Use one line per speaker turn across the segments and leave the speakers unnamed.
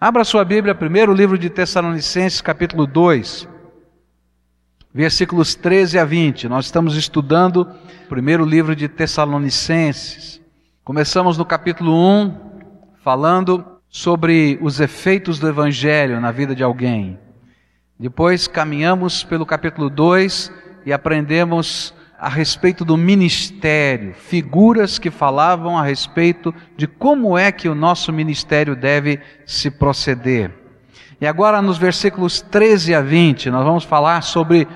Abra sua Bíblia primeiro, livro de Tessalonicenses, capítulo 2, versículos 13 a 20. Nós estamos estudando o primeiro livro de Tessalonicenses. Começamos no capítulo 1, falando sobre os efeitos do Evangelho na vida de alguém. Depois caminhamos pelo capítulo 2 e aprendemos a respeito do ministério, figuras que falavam a respeito de como é que o nosso ministério deve se proceder. E agora, nos versículos 13 a 20, nós vamos falar sobre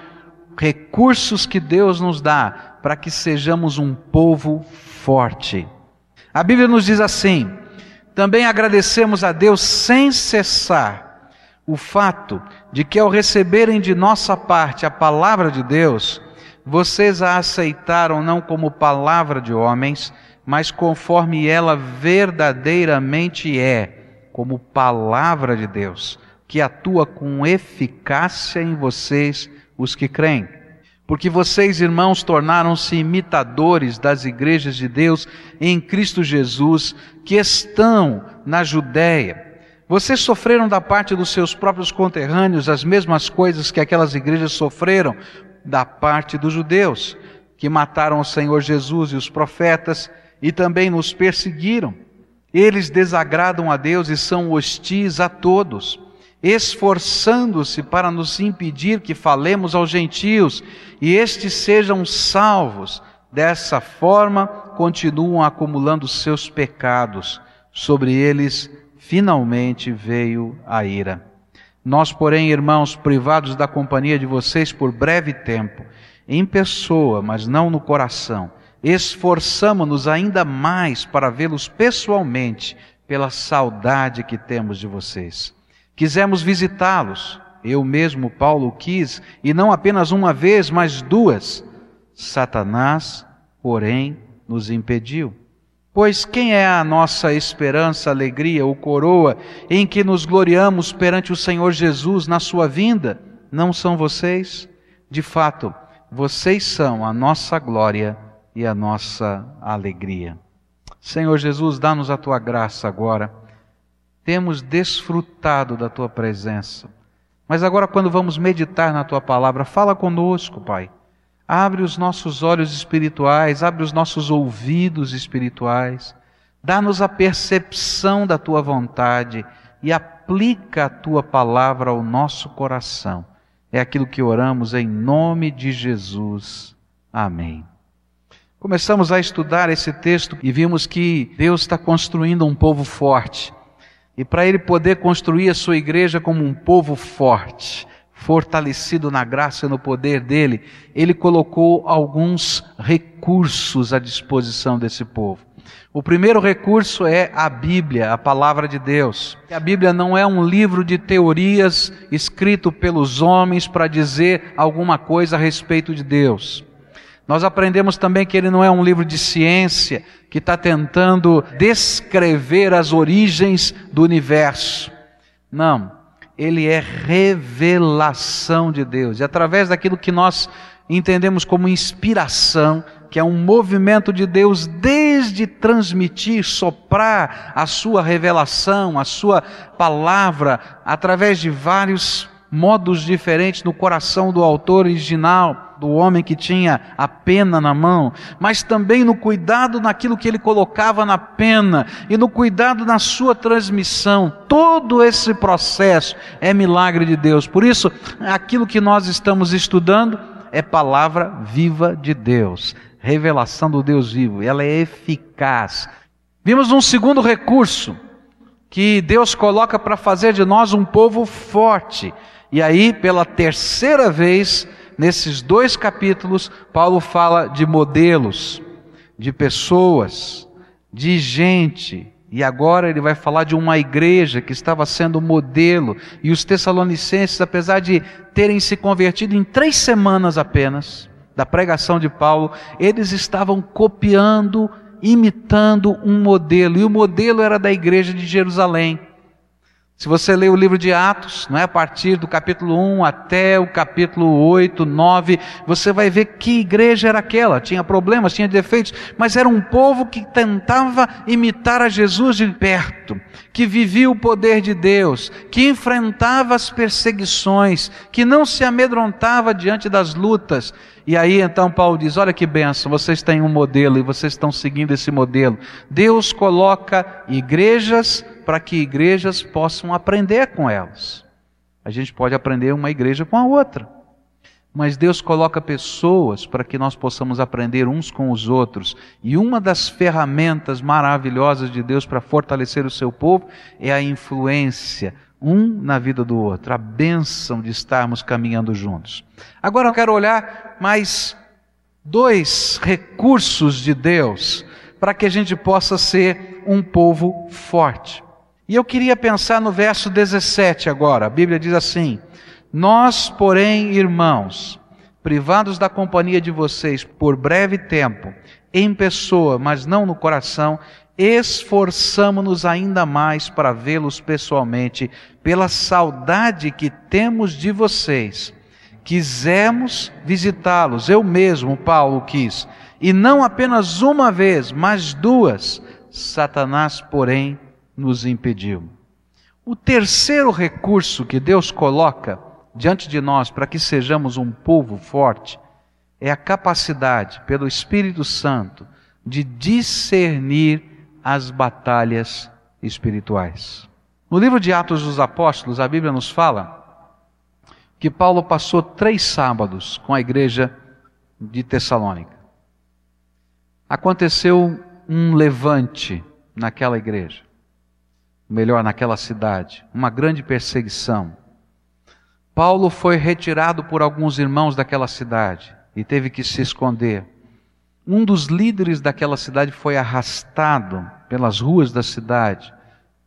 recursos que Deus nos dá para que sejamos um povo forte. A Bíblia nos diz assim: também agradecemos a Deus sem cessar o fato de que, ao receberem de nossa parte a palavra de Deus, vocês a aceitaram não como palavra de homens, mas conforme ela verdadeiramente é, como palavra de Deus, que atua com eficácia em vocês, os que creem. Porque vocês, irmãos, tornaram-se imitadores das igrejas de Deus em Cristo Jesus, que estão na Judéia. Vocês sofreram da parte dos seus próprios conterrâneos as mesmas coisas que aquelas igrejas sofreram, da parte dos judeus, que mataram o Senhor Jesus e os profetas e também nos perseguiram. Eles desagradam a Deus e são hostis a todos, esforçando-se para nos impedir que falemos aos gentios e estes sejam salvos. Dessa forma, continuam acumulando seus pecados. Sobre eles, finalmente veio a ira. Nós, porém, irmãos, privados da companhia de vocês por breve tempo, em pessoa, mas não no coração, esforçamo-nos ainda mais para vê-los pessoalmente, pela saudade que temos de vocês. Quisemos visitá-los, eu mesmo, Paulo, quis, e não apenas uma vez, mas duas. Satanás, porém, nos impediu. Pois quem é a nossa esperança, alegria ou coroa em que nos gloriamos perante o Senhor Jesus na sua vinda? Não são vocês? De fato, vocês são a nossa glória e a nossa alegria. Senhor Jesus, dá-nos a tua graça agora. Temos desfrutado da tua presença. Mas agora, quando vamos meditar na tua palavra, fala conosco, Pai Abre os nossos olhos espirituais, abre os nossos ouvidos espirituais, dá-nos a percepção da tua vontade e aplica a tua palavra ao nosso coração. É aquilo que oramos em nome de Jesus. Amém. Começamos a estudar esse texto e vimos que Deus está construindo um povo forte. E para ele poder construir a sua igreja como um povo forte, fortalecido na graça e no poder dele, ele colocou alguns recursos à disposição desse povo. O primeiro recurso é a Bíblia, a palavra de Deus. A Bíblia não é um livro de teorias escrito pelos homens para dizer alguma coisa a respeito de Deus. Nós aprendemos também que ele não é um livro de ciência que está tentando descrever as origens do universo. Não ele é revelação de Deus. E através daquilo que nós entendemos como inspiração, que é um movimento de Deus desde transmitir, soprar a sua revelação, a sua palavra, através de vários modos diferentes no coração do autor original, do homem que tinha a pena na mão, mas também no cuidado naquilo que ele colocava na pena e no cuidado na sua transmissão. Todo esse processo é milagre de Deus. Por isso, aquilo que nós estamos estudando é palavra viva de Deus, revelação do Deus vivo. Ela é eficaz. Vimos um segundo recurso que Deus coloca para fazer de nós um povo forte. E aí, pela terceira vez, nesses dois capítulos, Paulo fala de modelos, de pessoas, de gente. E agora ele vai falar de uma igreja que estava sendo modelo. E os tessalonicenses, apesar de terem se convertido em três semanas apenas, da pregação de Paulo, eles estavam copiando, imitando um modelo. E o modelo era da igreja de Jerusalém. Se você ler o livro de Atos, não é a partir do capítulo 1 até o capítulo 8, 9, você vai ver que igreja era aquela. Tinha problemas, tinha defeitos, mas era um povo que tentava imitar a Jesus de perto, que vivia o poder de Deus, que enfrentava as perseguições, que não se amedrontava diante das lutas. E aí então Paulo diz: Olha que benção, vocês têm um modelo e vocês estão seguindo esse modelo. Deus coloca igrejas para que igrejas possam aprender com elas. A gente pode aprender uma igreja com a outra. Mas Deus coloca pessoas para que nós possamos aprender uns com os outros. E uma das ferramentas maravilhosas de Deus para fortalecer o seu povo é a influência um na vida do outro, a bênção de estarmos caminhando juntos. Agora eu quero olhar mais dois recursos de Deus para que a gente possa ser um povo forte. E eu queria pensar no verso 17 agora. A Bíblia diz assim: nós, porém, irmãos, privados da companhia de vocês por breve tempo, em pessoa, mas não no coração, esforçamo-nos ainda mais para vê-los pessoalmente, pela saudade que temos de vocês. Quisemos visitá-los, eu mesmo, Paulo, quis, e não apenas uma vez, mas duas. Satanás, porém, nos impediu. O terceiro recurso que Deus coloca diante de nós para que sejamos um povo forte é a capacidade, pelo Espírito Santo, de discernir as batalhas espirituais. No livro de Atos dos Apóstolos, a Bíblia nos fala que Paulo passou três sábados com a igreja de Tessalônica. Aconteceu um levante naquela igreja, melhor, naquela cidade, uma grande perseguição. Paulo foi retirado por alguns irmãos daquela cidade e teve que se esconder. Um dos líderes daquela cidade foi arrastado pelas ruas da cidade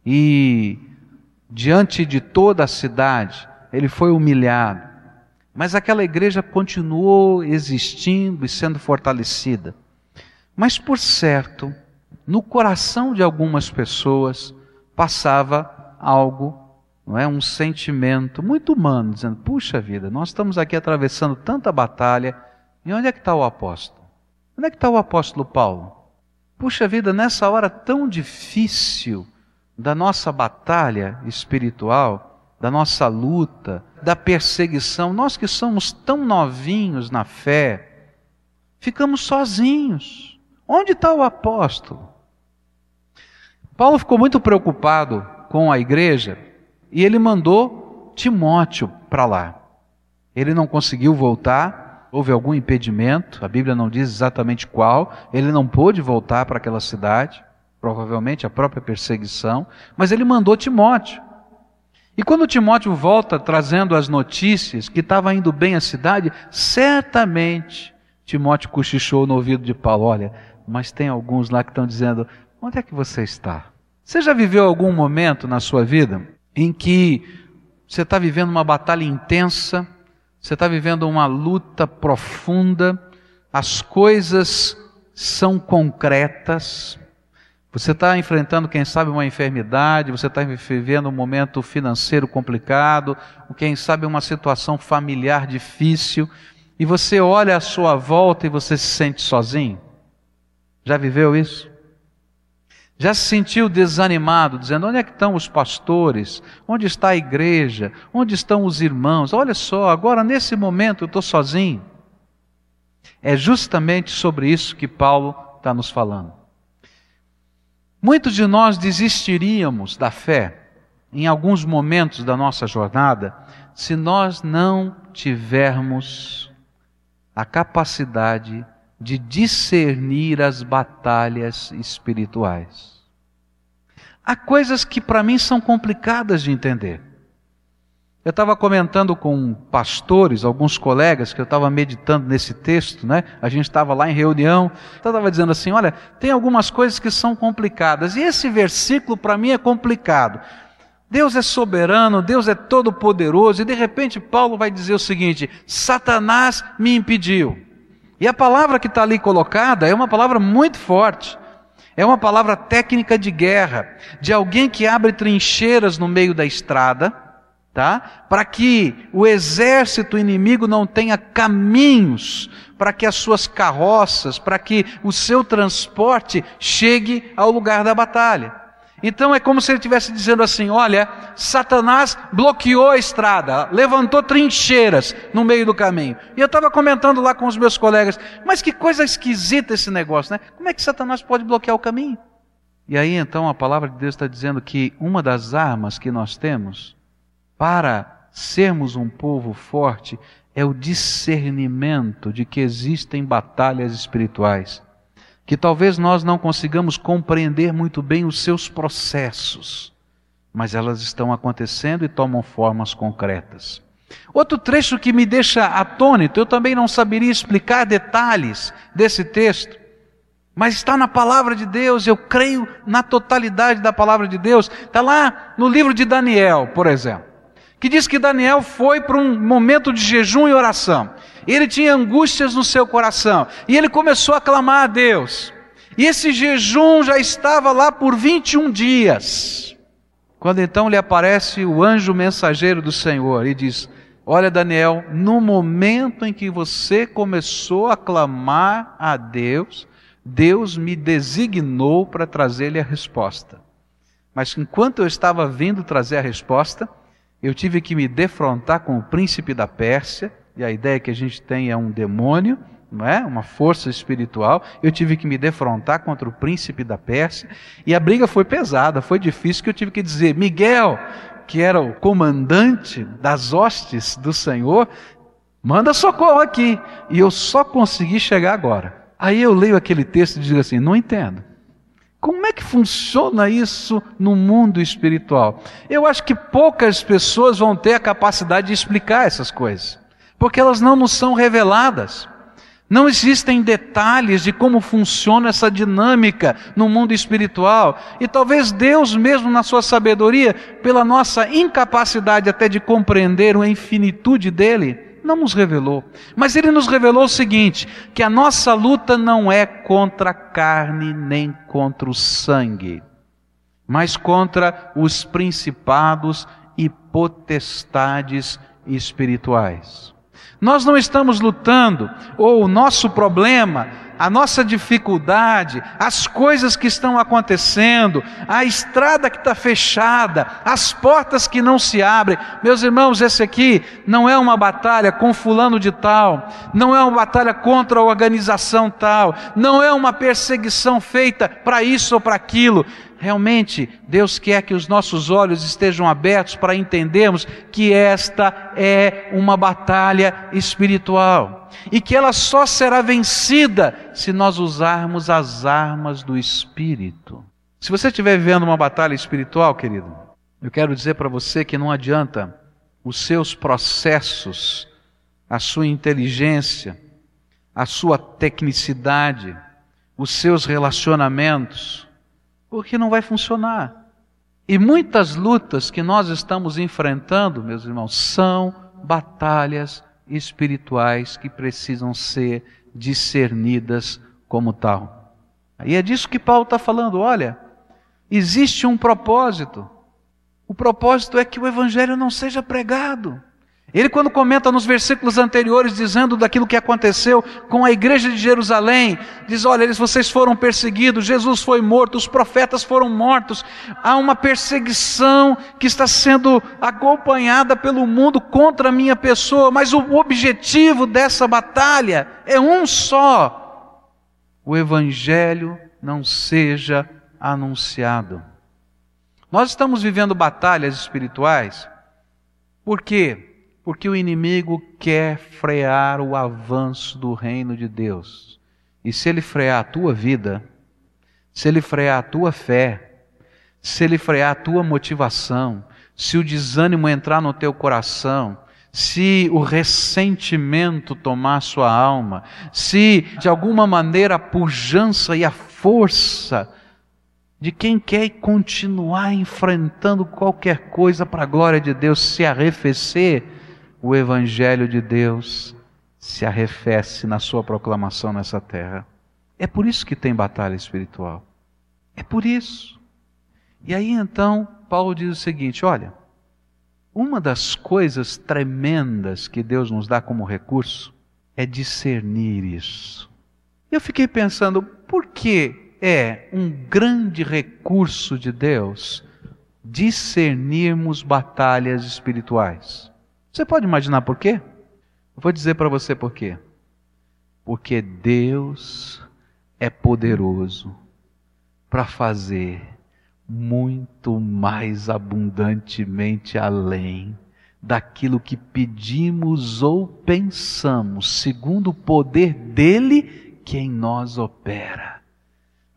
e, diante de toda a cidade, ele foi humilhado. Mas aquela igreja continuou existindo e sendo fortalecida. Mas, por certo, no coração de algumas pessoas passava algo não é um sentimento muito humano, dizendo: puxa vida, nós estamos aqui atravessando tanta batalha, e onde é que está o apóstolo? Onde é que está o apóstolo Paulo? Puxa vida, nessa hora tão difícil da nossa batalha espiritual, da nossa luta, da perseguição, nós que somos tão novinhos na fé, ficamos sozinhos. Onde está o apóstolo? Paulo ficou muito preocupado com a igreja e ele mandou Timóteo para lá. Ele não conseguiu voltar, houve algum impedimento, a Bíblia não diz exatamente qual, ele não pôde voltar para aquela cidade, provavelmente a própria perseguição, mas ele mandou Timóteo. E quando Timóteo volta trazendo as notícias que estava indo bem a cidade, certamente Timóteo cochichou no ouvido de Paulo: Olha, mas tem alguns lá que estão dizendo: Onde é que você está? Você já viveu algum momento na sua vida em que você está vivendo uma batalha intensa, você está vivendo uma luta profunda, as coisas são concretas, você está enfrentando, quem sabe, uma enfermidade, você está vivendo um momento financeiro complicado, quem sabe uma situação familiar difícil, e você olha à sua volta e você se sente sozinho. Já viveu isso? Já se sentiu desanimado, dizendo: onde é que estão os pastores? Onde está a igreja? Onde estão os irmãos? Olha só, agora nesse momento eu estou sozinho. É justamente sobre isso que Paulo está nos falando. Muitos de nós desistiríamos da fé em alguns momentos da nossa jornada se nós não tivermos a capacidade de discernir as batalhas espirituais. Há coisas que para mim são complicadas de entender. Eu estava comentando com pastores, alguns colegas, que eu estava meditando nesse texto, né? A gente estava lá em reunião, então estava dizendo assim: olha, tem algumas coisas que são complicadas, e esse versículo para mim é complicado. Deus é soberano, Deus é todo-poderoso, e de repente Paulo vai dizer o seguinte: Satanás me impediu. E a palavra que está ali colocada é uma palavra muito forte. É uma palavra técnica de guerra, de alguém que abre trincheiras no meio da estrada, tá? Para que o exército inimigo não tenha caminhos, para que as suas carroças, para que o seu transporte chegue ao lugar da batalha. Então é como se ele estivesse dizendo assim: olha, Satanás bloqueou a estrada, levantou trincheiras no meio do caminho. E eu estava comentando lá com os meus colegas: mas que coisa esquisita esse negócio, né? Como é que Satanás pode bloquear o caminho? E aí então a palavra de Deus está dizendo que uma das armas que nós temos para sermos um povo forte é o discernimento de que existem batalhas espirituais que talvez nós não consigamos compreender muito bem os seus processos, mas elas estão acontecendo e tomam formas concretas. Outro trecho que me deixa atônito, eu também não saberia explicar detalhes desse texto, mas está na palavra de Deus, eu creio na totalidade da palavra de Deus. Está lá no livro de Daniel, por exemplo, que diz que Daniel foi para um momento de jejum e oração ele tinha angústias no seu coração, e ele começou a clamar a Deus. E esse jejum já estava lá por 21 dias. Quando então lhe aparece o anjo mensageiro do Senhor e diz: Olha, Daniel, no momento em que você começou a clamar a Deus, Deus me designou para trazer-lhe a resposta. Mas enquanto eu estava vindo trazer a resposta, eu tive que me defrontar com o príncipe da Pérsia e a ideia que a gente tem é um demônio, não é? Uma força espiritual. Eu tive que me defrontar contra o príncipe da Pérsia e a briga foi pesada, foi difícil que eu tive que dizer, Miguel, que era o comandante das hostes do Senhor, manda socorro aqui. E eu só consegui chegar agora. Aí eu leio aquele texto e digo assim: não entendo. Como é que funciona isso no mundo espiritual? Eu acho que poucas pessoas vão ter a capacidade de explicar essas coisas porque elas não nos são reveladas. Não existem detalhes de como funciona essa dinâmica no mundo espiritual. E talvez Deus, mesmo na sua sabedoria, pela nossa incapacidade até de compreender a infinitude dele, não nos revelou. Mas ele nos revelou o seguinte: que a nossa luta não é contra a carne nem contra o sangue, mas contra os principados e potestades espirituais. Nós não estamos lutando, ou o nosso problema, a nossa dificuldade, as coisas que estão acontecendo, a estrada que está fechada, as portas que não se abrem. Meus irmãos, esse aqui não é uma batalha com fulano de tal, não é uma batalha contra a organização tal, não é uma perseguição feita para isso ou para aquilo. Realmente, Deus quer que os nossos olhos estejam abertos para entendermos que esta é uma batalha espiritual e que ela só será vencida se nós usarmos as armas do Espírito. Se você estiver vivendo uma batalha espiritual, querido, eu quero dizer para você que não adianta os seus processos, a sua inteligência, a sua tecnicidade, os seus relacionamentos, porque não vai funcionar. E muitas lutas que nós estamos enfrentando, meus irmãos, são batalhas espirituais que precisam ser discernidas como tal. E é disso que Paulo está falando. Olha, existe um propósito. O propósito é que o Evangelho não seja pregado. Ele, quando comenta nos versículos anteriores, dizendo daquilo que aconteceu com a igreja de Jerusalém, diz: Olha, eles, vocês foram perseguidos, Jesus foi morto, os profetas foram mortos, há uma perseguição que está sendo acompanhada pelo mundo contra a minha pessoa, mas o objetivo dessa batalha é um só: o Evangelho não seja anunciado. Nós estamos vivendo batalhas espirituais, por quê? Porque o inimigo quer frear o avanço do reino de Deus. E se ele frear a tua vida, se ele frear a tua fé, se ele frear a tua motivação, se o desânimo entrar no teu coração, se o ressentimento tomar sua alma, se de alguma maneira a pujança e a força de quem quer continuar enfrentando qualquer coisa para a glória de Deus se arrefecer, o Evangelho de Deus se arrefece na sua proclamação nessa terra. É por isso que tem batalha espiritual. É por isso. E aí então, Paulo diz o seguinte: olha, uma das coisas tremendas que Deus nos dá como recurso é discernir isso. Eu fiquei pensando, por que é um grande recurso de Deus discernirmos batalhas espirituais. Você pode imaginar por quê? Eu vou dizer para você por quê. Porque Deus é poderoso para fazer muito mais abundantemente além daquilo que pedimos ou pensamos, segundo o poder dele que em nós opera.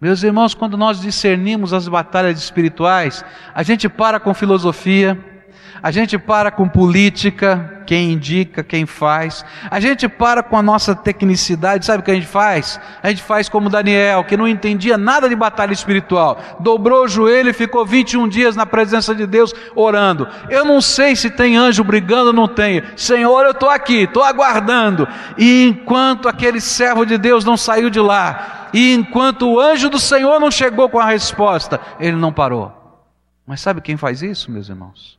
Meus irmãos, quando nós discernimos as batalhas espirituais, a gente para com filosofia, a gente para com política, quem indica, quem faz. A gente para com a nossa tecnicidade, sabe o que a gente faz? A gente faz como Daniel, que não entendia nada de batalha espiritual. Dobrou o joelho e ficou 21 dias na presença de Deus orando. Eu não sei se tem anjo brigando ou não tem. Senhor, eu estou aqui, estou aguardando. E enquanto aquele servo de Deus não saiu de lá, e enquanto o anjo do Senhor não chegou com a resposta, ele não parou. Mas sabe quem faz isso, meus irmãos?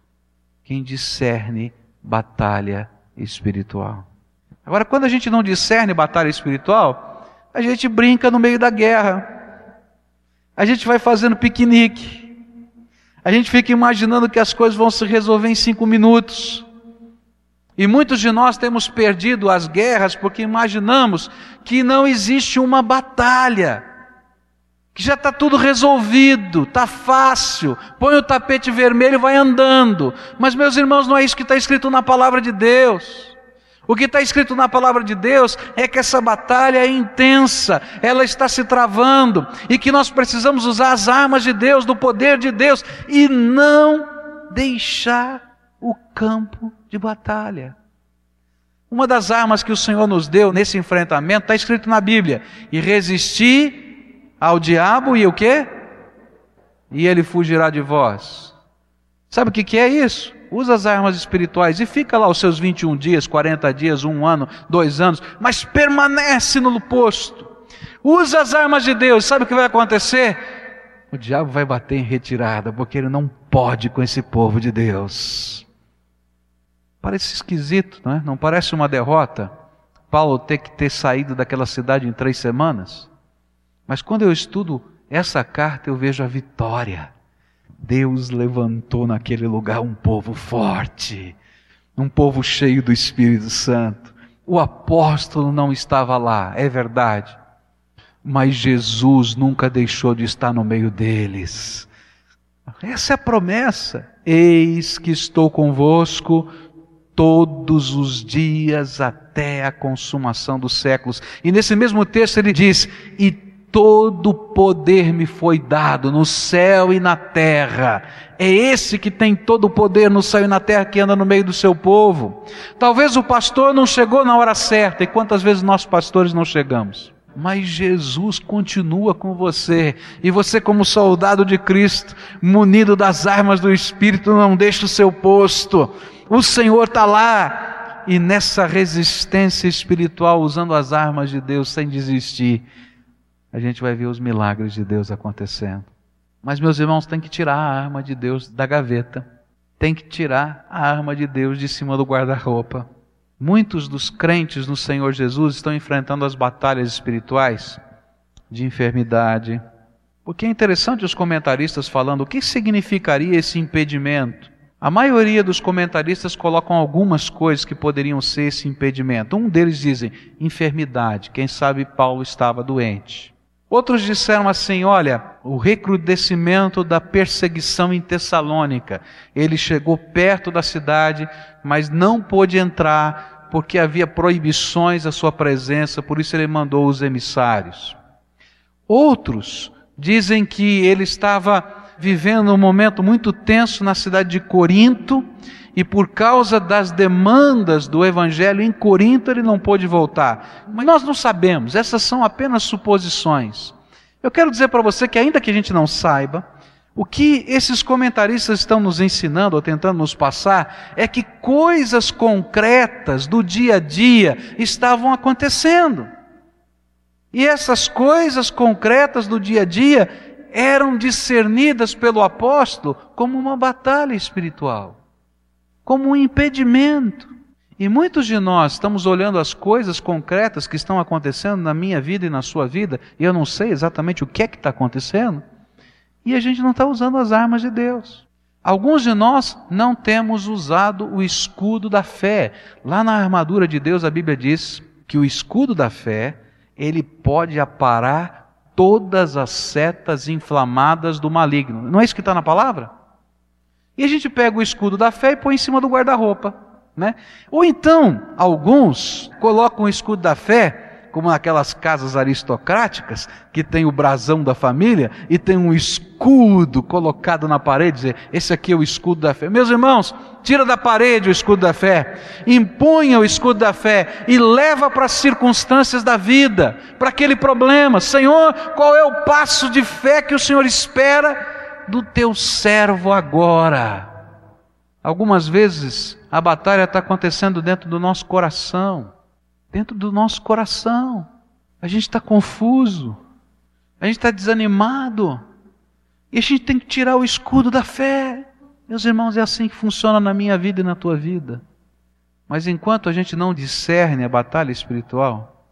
Quem discerne batalha espiritual. Agora, quando a gente não discerne batalha espiritual, a gente brinca no meio da guerra, a gente vai fazendo piquenique, a gente fica imaginando que as coisas vão se resolver em cinco minutos. E muitos de nós temos perdido as guerras porque imaginamos que não existe uma batalha que já está tudo resolvido, está fácil, põe o tapete vermelho e vai andando. Mas, meus irmãos, não é isso que está escrito na palavra de Deus. O que está escrito na palavra de Deus é que essa batalha é intensa, ela está se travando e que nós precisamos usar as armas de Deus, do poder de Deus e não deixar o campo de batalha. Uma das armas que o Senhor nos deu nesse enfrentamento está escrito na Bíblia: e resistir ao diabo e o quê? E ele fugirá de vós. Sabe o que, é isso? Usa as armas espirituais e fica lá os seus 21 dias, 40 dias, um ano, dois anos, mas permanece no posto. Usa as armas de Deus. Sabe o que vai acontecer? O diabo vai bater em retirada, porque ele não pode com esse povo de Deus. Parece esquisito, não é? Não parece uma derrota? Paulo ter que ter saído daquela cidade em três semanas? Mas quando eu estudo essa carta, eu vejo a vitória. Deus levantou naquele lugar um povo forte, um povo cheio do Espírito Santo. O apóstolo não estava lá, é verdade, mas Jesus nunca deixou de estar no meio deles. Essa é a promessa. Eis que estou convosco todos os dias até a consumação dos séculos. E nesse mesmo texto ele diz: E todo poder me foi dado no céu e na terra. É esse que tem todo o poder no céu e na terra que anda no meio do seu povo. Talvez o pastor não chegou na hora certa, e quantas vezes nós pastores não chegamos? Mas Jesus continua com você, e você, como soldado de Cristo, munido das armas do Espírito, não deixa o seu posto. O Senhor está lá, e nessa resistência espiritual, usando as armas de Deus sem desistir, a gente vai ver os milagres de Deus acontecendo. Mas, meus irmãos, tem que tirar a arma de Deus da gaveta. Tem que tirar a arma de Deus de cima do guarda-roupa. Muitos dos crentes no Senhor Jesus estão enfrentando as batalhas espirituais de enfermidade. Porque é interessante os comentaristas falando o que significaria esse impedimento. A maioria dos comentaristas colocam algumas coisas que poderiam ser esse impedimento. Um deles dizem enfermidade. Quem sabe Paulo estava doente. Outros disseram assim: olha, o recrudescimento da perseguição em Tessalônica. Ele chegou perto da cidade, mas não pôde entrar porque havia proibições à sua presença, por isso ele mandou os emissários. Outros dizem que ele estava vivendo um momento muito tenso na cidade de Corinto e por causa das demandas do evangelho em Corinto ele não pôde voltar. Mas nós não sabemos, essas são apenas suposições. Eu quero dizer para você que, ainda que a gente não saiba, o que esses comentaristas estão nos ensinando ou tentando nos passar é que coisas concretas do dia a dia estavam acontecendo. E essas coisas concretas do dia a dia eram discernidas pelo apóstolo como uma batalha espiritual como um impedimento. E muitos de nós estamos olhando as coisas concretas que estão acontecendo na minha vida e na sua vida, e eu não sei exatamente o que é que está acontecendo, e a gente não está usando as armas de Deus. Alguns de nós não temos usado o escudo da fé. Lá na armadura de Deus, a Bíblia diz que o escudo da fé, ele pode aparar todas as setas inflamadas do maligno. Não é isso que está na palavra? E a gente pega o escudo da fé e põe em cima do guarda-roupa. Né? Ou então, alguns colocam o escudo da fé como naquelas casas aristocráticas, que tem o brasão da família e tem um escudo colocado na parede, dizer, esse aqui é o escudo da fé. Meus irmãos, tira da parede o escudo da fé, impunha o escudo da fé e leva para as circunstâncias da vida, para aquele problema. Senhor, qual é o passo de fé que o Senhor espera do teu servo agora? Algumas vezes a batalha está acontecendo dentro do nosso coração dentro do nosso coração. A gente está confuso, a gente está desanimado, e a gente tem que tirar o escudo da fé. Meus irmãos, é assim que funciona na minha vida e na tua vida. Mas enquanto a gente não discerne a batalha espiritual,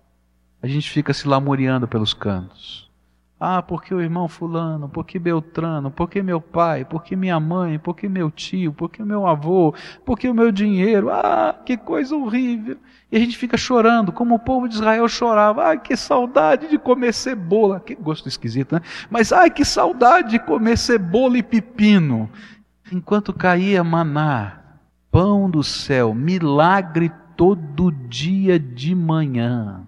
a gente fica se lamuriando pelos cantos. Ah, porque o irmão fulano, porque Beltrano, porque meu pai, porque minha mãe, porque meu tio, porque meu avô, porque o meu dinheiro. Ah, que coisa horrível. E a gente fica chorando, como o povo de Israel chorava. Ai, que saudade de comer cebola. Que gosto esquisito, né? Mas ai, que saudade de comer cebola e pepino. Enquanto caía maná, pão do céu, milagre todo dia de manhã.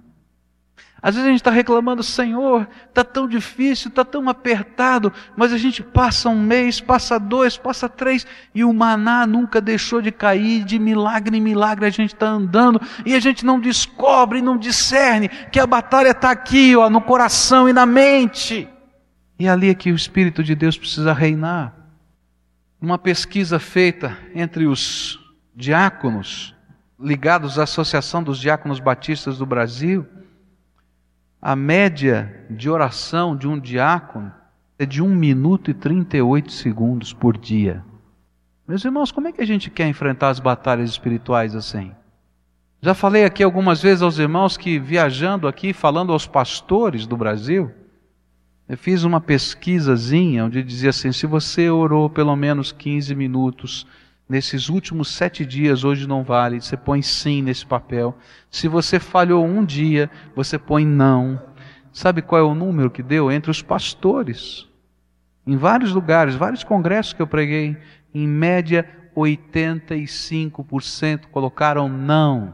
Às vezes a gente está reclamando, Senhor, está tão difícil, está tão apertado, mas a gente passa um mês, passa dois, passa três, e o maná nunca deixou de cair, de milagre em milagre a gente está andando, e a gente não descobre, não discerne que a batalha está aqui, ó, no coração e na mente. E ali é que o Espírito de Deus precisa reinar. Uma pesquisa feita entre os diáconos, ligados à Associação dos Diáconos Batistas do Brasil, a média de oração de um diácono é de 1 minuto e 38 segundos por dia. Meus irmãos, como é que a gente quer enfrentar as batalhas espirituais assim? Já falei aqui algumas vezes aos irmãos que viajando aqui, falando aos pastores do Brasil, eu fiz uma pesquisazinha onde dizia assim: se você orou pelo menos 15 minutos nesses últimos sete dias, hoje não vale, você põe sim nesse papel. Se você falhou um dia, você põe não. Sabe qual é o número que deu entre os pastores? Em vários lugares, vários congressos que eu preguei, em média 85% colocaram não.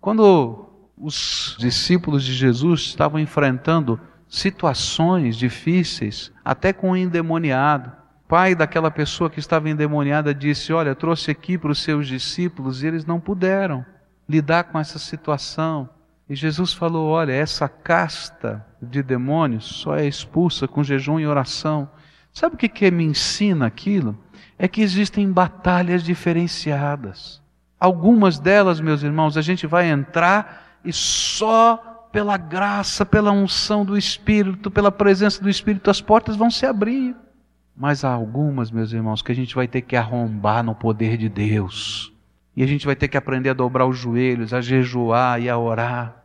Quando os discípulos de Jesus estavam enfrentando situações difíceis, até com o endemoniado, pai daquela pessoa que estava endemoniada disse: Olha, trouxe aqui para os seus discípulos e eles não puderam lidar com essa situação. E Jesus falou: Olha, essa casta de demônios só é expulsa com jejum e oração. Sabe o que, que me ensina aquilo? É que existem batalhas diferenciadas. Algumas delas, meus irmãos, a gente vai entrar e só pela graça, pela unção do Espírito, pela presença do Espírito, as portas vão se abrir. Mas há algumas, meus irmãos, que a gente vai ter que arrombar no poder de Deus. E a gente vai ter que aprender a dobrar os joelhos, a jejuar e a orar.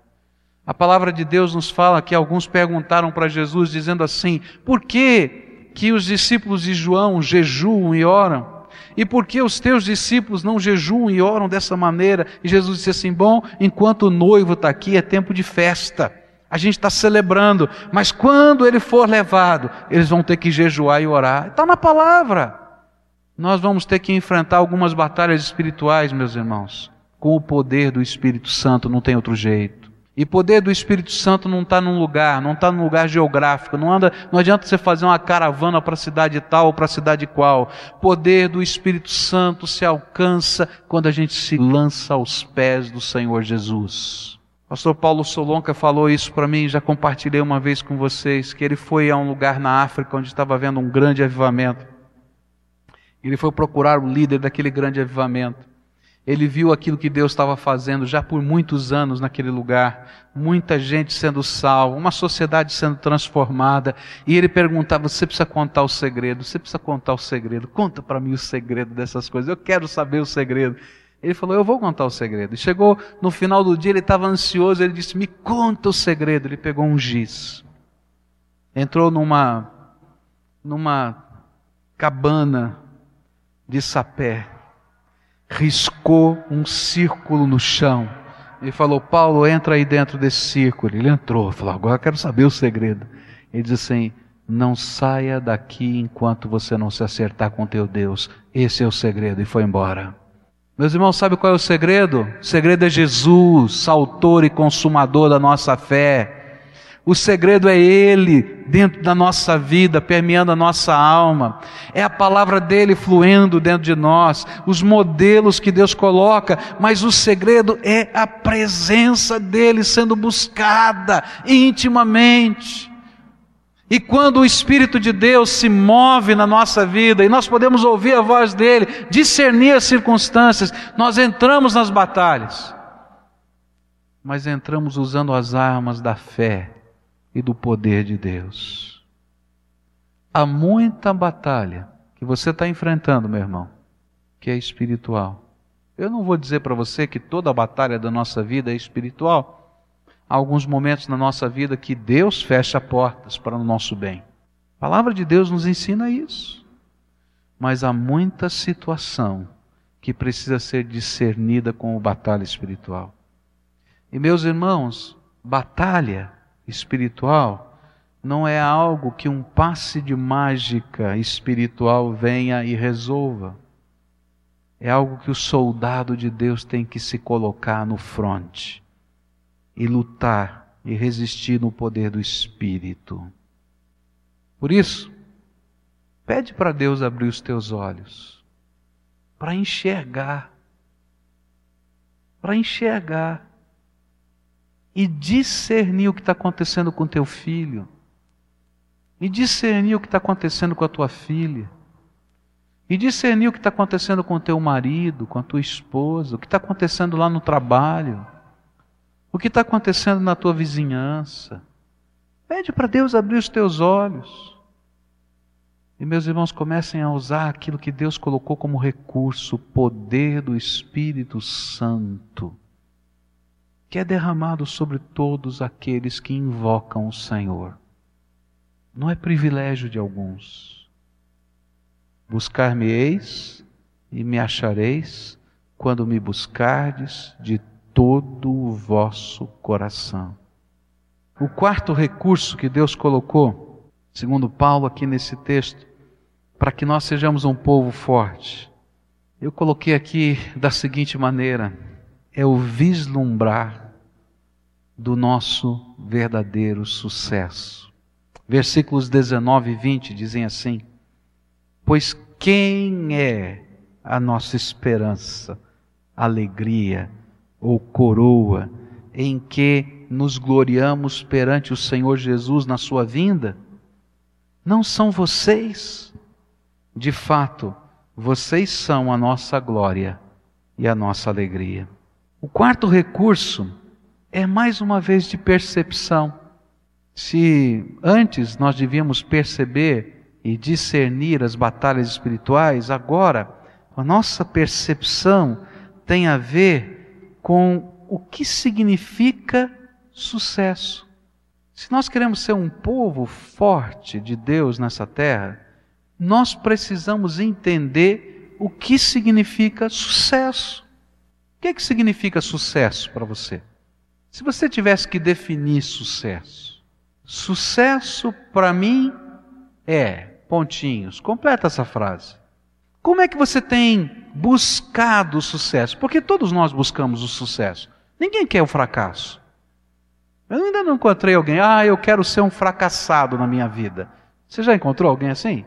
A palavra de Deus nos fala que alguns perguntaram para Jesus, dizendo assim: por que, que os discípulos de João jejuam e oram? E por que os teus discípulos não jejuam e oram dessa maneira? E Jesus disse assim: bom, enquanto o noivo está aqui, é tempo de festa. A gente está celebrando, mas quando ele for levado, eles vão ter que jejuar e orar. Está na palavra. Nós vamos ter que enfrentar algumas batalhas espirituais, meus irmãos, com o poder do Espírito Santo, não tem outro jeito. E poder do Espírito Santo não está num lugar, não está num lugar geográfico, não anda, não adianta você fazer uma caravana para a cidade tal ou para a cidade qual. Poder do Espírito Santo se alcança quando a gente se lança aos pés do Senhor Jesus. Pastor Paulo Solonca falou isso para mim, já compartilhei uma vez com vocês, que ele foi a um lugar na África onde estava havendo um grande avivamento. Ele foi procurar o líder daquele grande avivamento. Ele viu aquilo que Deus estava fazendo já por muitos anos naquele lugar, muita gente sendo salva, uma sociedade sendo transformada, e ele perguntava: "Você precisa contar o segredo? Você precisa contar o segredo? Conta para mim o segredo dessas coisas. Eu quero saber o segredo." Ele falou: Eu vou contar o segredo. E chegou no final do dia, ele estava ansioso. Ele disse: Me conta o segredo. Ele pegou um giz, entrou numa, numa cabana de sapé, riscou um círculo no chão e falou: Paulo, entra aí dentro desse círculo. Ele entrou, falou: Agora quero saber o segredo. Ele diz assim: Não saia daqui enquanto você não se acertar com teu Deus. Esse é o segredo. E foi embora. Meus irmãos, sabe qual é o segredo? O segredo é Jesus, autor e consumador da nossa fé. O segredo é Ele dentro da nossa vida, permeando a nossa alma. É a palavra dele fluindo dentro de nós, os modelos que Deus coloca, mas o segredo é a presença dele sendo buscada intimamente. E quando o Espírito de Deus se move na nossa vida e nós podemos ouvir a voz dele, discernir as circunstâncias, nós entramos nas batalhas, mas entramos usando as armas da fé e do poder de Deus. Há muita batalha que você está enfrentando, meu irmão, que é espiritual. Eu não vou dizer para você que toda a batalha da nossa vida é espiritual há alguns momentos na nossa vida que Deus fecha portas para o nosso bem. A palavra de Deus nos ensina isso. Mas há muita situação que precisa ser discernida com o batalha espiritual. E meus irmãos, batalha espiritual não é algo que um passe de mágica espiritual venha e resolva. É algo que o soldado de Deus tem que se colocar no fronte e lutar e resistir no poder do Espírito. Por isso, pede para Deus abrir os teus olhos, para enxergar, para enxergar e discernir o que está acontecendo com teu filho, e discernir o que está acontecendo com a tua filha, e discernir o que está acontecendo com teu marido, com a tua esposa, o que está acontecendo lá no trabalho o que está acontecendo na tua vizinhança. Pede para Deus abrir os teus olhos. E meus irmãos, comecem a usar aquilo que Deus colocou como recurso, o poder do Espírito Santo, que é derramado sobre todos aqueles que invocam o Senhor. Não é privilégio de alguns. Buscar-me-eis e me achareis quando me buscardes de todo o vosso coração. O quarto recurso que Deus colocou, segundo Paulo aqui nesse texto, para que nós sejamos um povo forte, eu coloquei aqui da seguinte maneira: é o vislumbrar do nosso verdadeiro sucesso. Versículos 19 e 20 dizem assim: Pois quem é a nossa esperança, alegria ou coroa em que nos gloriamos perante o Senhor Jesus na sua vinda? Não são vocês. De fato, vocês são a nossa glória e a nossa alegria. O quarto recurso é mais uma vez de percepção. Se antes nós devíamos perceber e discernir as batalhas espirituais, agora a nossa percepção tem a ver com o que significa sucesso. Se nós queremos ser um povo forte de Deus nessa terra, nós precisamos entender o que significa sucesso. O que, é que significa sucesso para você? Se você tivesse que definir sucesso, sucesso para mim é pontinhos. Completa essa frase. Como é que você tem buscado o sucesso? Porque todos nós buscamos o sucesso. Ninguém quer o fracasso. Eu ainda não encontrei alguém, ah, eu quero ser um fracassado na minha vida. Você já encontrou alguém assim?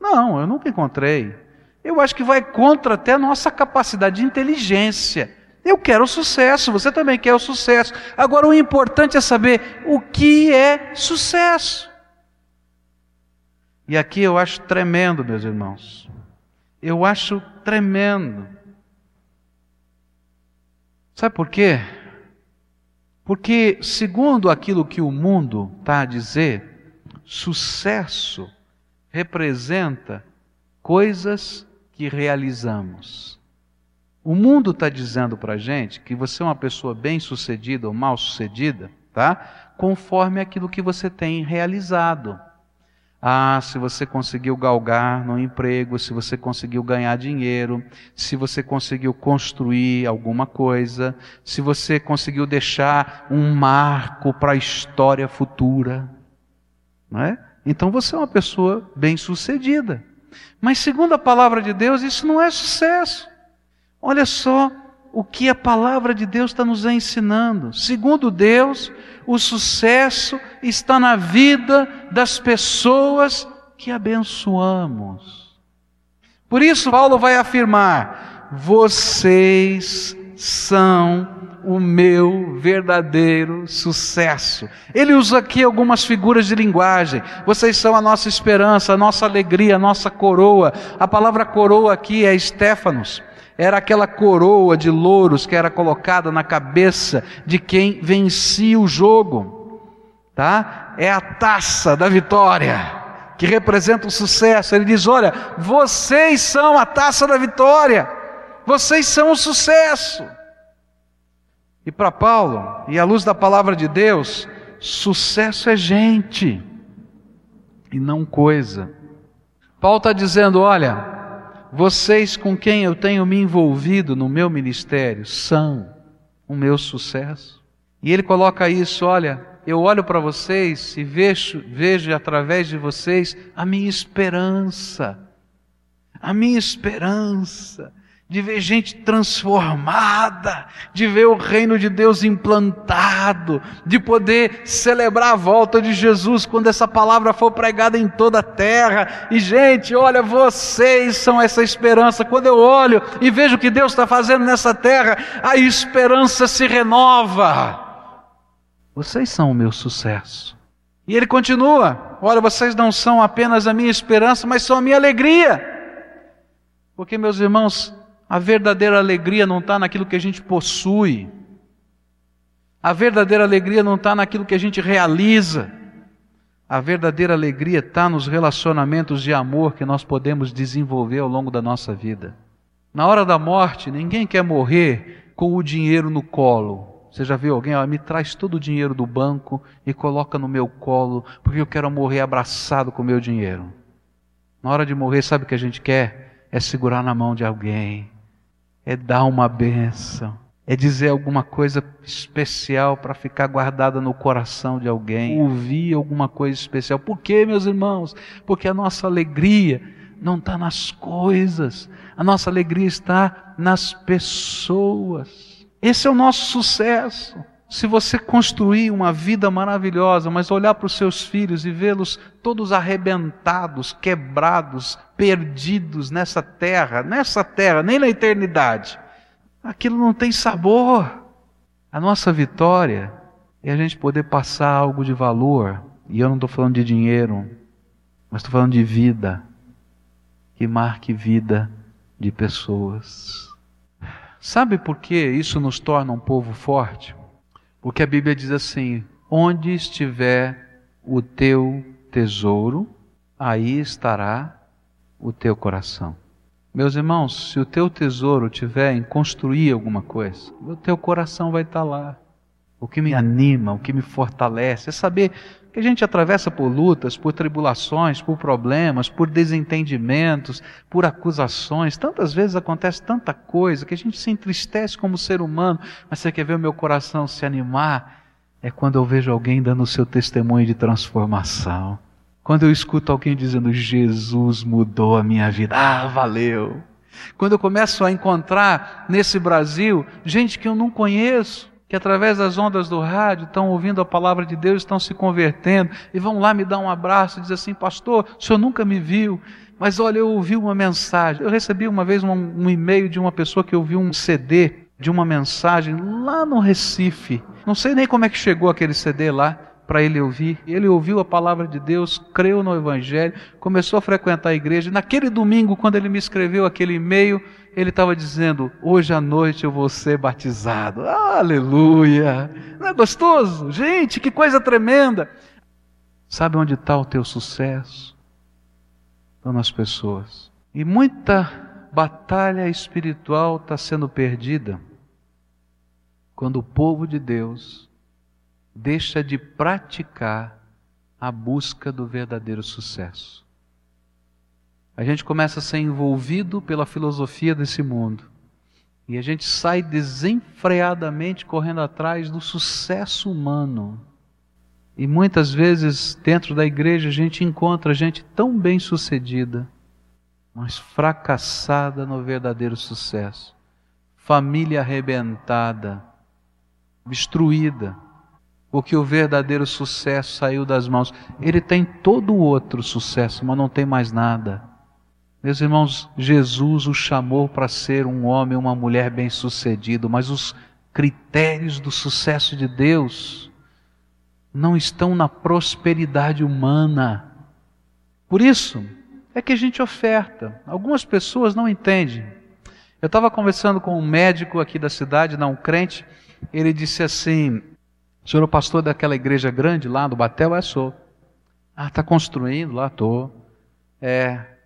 Não, eu nunca encontrei. Eu acho que vai contra até a nossa capacidade de inteligência. Eu quero o sucesso, você também quer o sucesso. Agora, o importante é saber o que é sucesso. E aqui eu acho tremendo, meus irmãos. Eu acho tremendo. Sabe por quê? Porque, segundo aquilo que o mundo está a dizer, sucesso representa coisas que realizamos. O mundo está dizendo para a gente que você é uma pessoa bem-sucedida ou mal-sucedida, tá? Conforme aquilo que você tem realizado. Ah, se você conseguiu galgar no emprego, se você conseguiu ganhar dinheiro, se você conseguiu construir alguma coisa, se você conseguiu deixar um marco para a história futura, não é? Então você é uma pessoa bem-sucedida. Mas segundo a palavra de Deus, isso não é sucesso. Olha só o que a palavra de Deus está nos ensinando. Segundo Deus, o sucesso está na vida das pessoas que abençoamos. Por isso, Paulo vai afirmar: vocês são o meu verdadeiro sucesso. Ele usa aqui algumas figuras de linguagem. Vocês são a nossa esperança, a nossa alegria, a nossa coroa. A palavra coroa aqui é Stefanos era aquela coroa de louros que era colocada na cabeça de quem vencia o jogo, tá? É a taça da vitória que representa o sucesso. Ele diz: Olha, vocês são a taça da vitória, vocês são o sucesso. E para Paulo, e à luz da palavra de Deus, sucesso é gente e não coisa. Paulo está dizendo: Olha, vocês com quem eu tenho me envolvido no meu ministério são o meu sucesso. E ele coloca isso, olha, eu olho para vocês e vejo, vejo através de vocês a minha esperança. A minha esperança de ver gente transformada, de ver o reino de Deus implantado, de poder celebrar a volta de Jesus quando essa palavra for pregada em toda a terra. E, gente, olha, vocês são essa esperança. Quando eu olho e vejo o que Deus está fazendo nessa terra, a esperança se renova. Vocês são o meu sucesso. E ele continua: Olha, vocês não são apenas a minha esperança, mas são a minha alegria. Porque, meus irmãos, a verdadeira alegria não está naquilo que a gente possui. A verdadeira alegria não está naquilo que a gente realiza. A verdadeira alegria está nos relacionamentos de amor que nós podemos desenvolver ao longo da nossa vida. Na hora da morte, ninguém quer morrer com o dinheiro no colo. Você já viu alguém? Ah, me traz todo o dinheiro do banco e coloca no meu colo, porque eu quero morrer abraçado com o meu dinheiro. Na hora de morrer, sabe o que a gente quer? É segurar na mão de alguém, é dar uma benção, é dizer alguma coisa especial para ficar guardada no coração de alguém, ouvir alguma coisa especial. Por quê, meus irmãos? Porque a nossa alegria não está nas coisas, a nossa alegria está nas pessoas. Esse é o nosso sucesso. Se você construir uma vida maravilhosa, mas olhar para os seus filhos e vê-los todos arrebentados, quebrados, perdidos nessa terra, nessa terra, nem na eternidade, aquilo não tem sabor. A nossa vitória é a gente poder passar algo de valor, e eu não estou falando de dinheiro, mas estou falando de vida, que marque vida de pessoas. Sabe por que isso nos torna um povo forte? Porque a Bíblia diz assim: onde estiver o teu tesouro, aí estará o teu coração. Meus irmãos, se o teu tesouro tiver em construir alguma coisa, o teu coração vai estar lá. O que me anima, o que me fortalece é saber que a gente atravessa por lutas, por tribulações, por problemas, por desentendimentos, por acusações. Tantas vezes acontece tanta coisa que a gente se entristece como ser humano, mas você quer ver o meu coração se animar? É quando eu vejo alguém dando o seu testemunho de transformação. Quando eu escuto alguém dizendo, Jesus mudou a minha vida. Ah, valeu! Quando eu começo a encontrar nesse Brasil gente que eu não conheço, que através das ondas do rádio estão ouvindo a palavra de Deus, estão se convertendo e vão lá me dar um abraço e dizer assim: Pastor, o senhor nunca me viu, mas olha, eu ouvi uma mensagem. Eu recebi uma vez um, um e-mail de uma pessoa que ouviu um CD de uma mensagem lá no Recife. Não sei nem como é que chegou aquele CD lá para ele ouvir. Ele ouviu a palavra de Deus, creu no Evangelho, começou a frequentar a igreja. Naquele domingo, quando ele me escreveu aquele e-mail, ele estava dizendo: Hoje à noite eu vou ser batizado. Aleluia! Não é gostoso? Gente, que coisa tremenda! Sabe onde está o teu sucesso? Estão nas pessoas. E muita batalha espiritual está sendo perdida quando o povo de Deus deixa de praticar a busca do verdadeiro sucesso. A gente começa a ser envolvido pela filosofia desse mundo e a gente sai desenfreadamente correndo atrás do sucesso humano. E muitas vezes, dentro da igreja, a gente encontra gente tão bem sucedida, mas fracassada no verdadeiro sucesso. Família arrebentada, destruída, porque o verdadeiro sucesso saiu das mãos. Ele tem todo o outro sucesso, mas não tem mais nada. Meus irmãos, Jesus o chamou para ser um homem, uma mulher bem-sucedido, mas os critérios do sucesso de Deus não estão na prosperidade humana. Por isso é que a gente oferta. Algumas pessoas não entendem. Eu estava conversando com um médico aqui da cidade, não um crente, ele disse assim: o senhor é o pastor daquela igreja grande lá do Batel? É, sou. Ah, está construindo? Lá estou. É,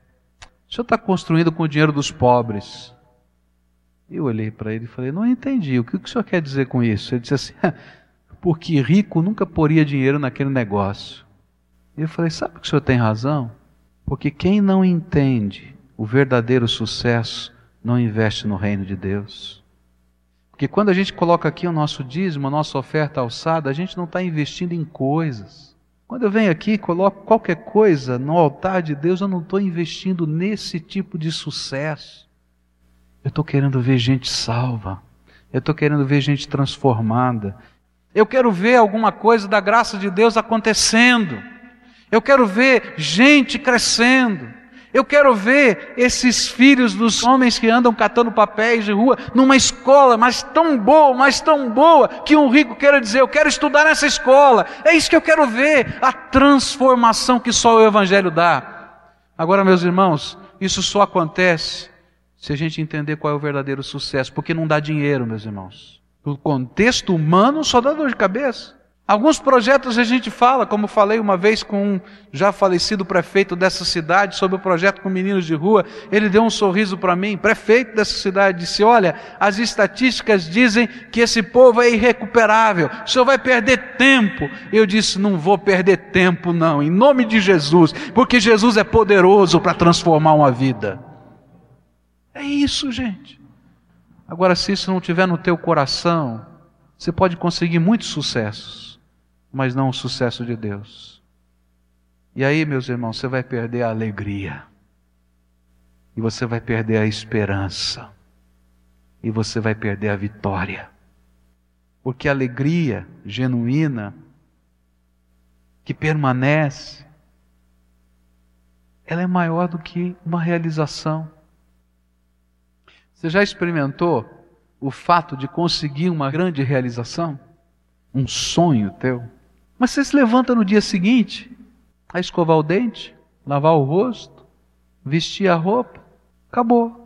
o senhor está construindo com o dinheiro dos pobres. Eu olhei para ele e falei: Não entendi. O que o senhor quer dizer com isso? Ele disse assim: Porque rico nunca poria dinheiro naquele negócio. Eu falei: Sabe que o senhor tem razão? Porque quem não entende o verdadeiro sucesso não investe no reino de Deus. Porque quando a gente coloca aqui o nosso dízimo, a nossa oferta alçada, a gente não está investindo em coisas. Quando eu venho aqui e coloco qualquer coisa no altar de Deus, eu não estou investindo nesse tipo de sucesso. Eu estou querendo ver gente salva. Eu estou querendo ver gente transformada. Eu quero ver alguma coisa da graça de Deus acontecendo. Eu quero ver gente crescendo. Eu quero ver esses filhos dos homens que andam catando papéis de rua numa escola, mas tão boa, mas tão boa, que um rico queira dizer: Eu quero estudar nessa escola. É isso que eu quero ver, a transformação que só o Evangelho dá. Agora, meus irmãos, isso só acontece se a gente entender qual é o verdadeiro sucesso, porque não dá dinheiro, meus irmãos. O contexto humano só dá dor de cabeça. Alguns projetos a gente fala, como falei uma vez com um já falecido prefeito dessa cidade sobre o projeto com meninos de rua, ele deu um sorriso para mim, prefeito dessa cidade, disse: Olha, as estatísticas dizem que esse povo é irrecuperável, o senhor vai perder tempo. Eu disse: Não vou perder tempo, não, em nome de Jesus, porque Jesus é poderoso para transformar uma vida. É isso, gente. Agora, se isso não tiver no teu coração, você pode conseguir muitos sucessos mas não o sucesso de Deus. E aí, meus irmãos, você vai perder a alegria, e você vai perder a esperança, e você vai perder a vitória. Porque a alegria genuína, que permanece, ela é maior do que uma realização. Você já experimentou o fato de conseguir uma grande realização? Um sonho teu? Mas você se levanta no dia seguinte a escovar o dente, lavar o rosto, vestir a roupa, acabou.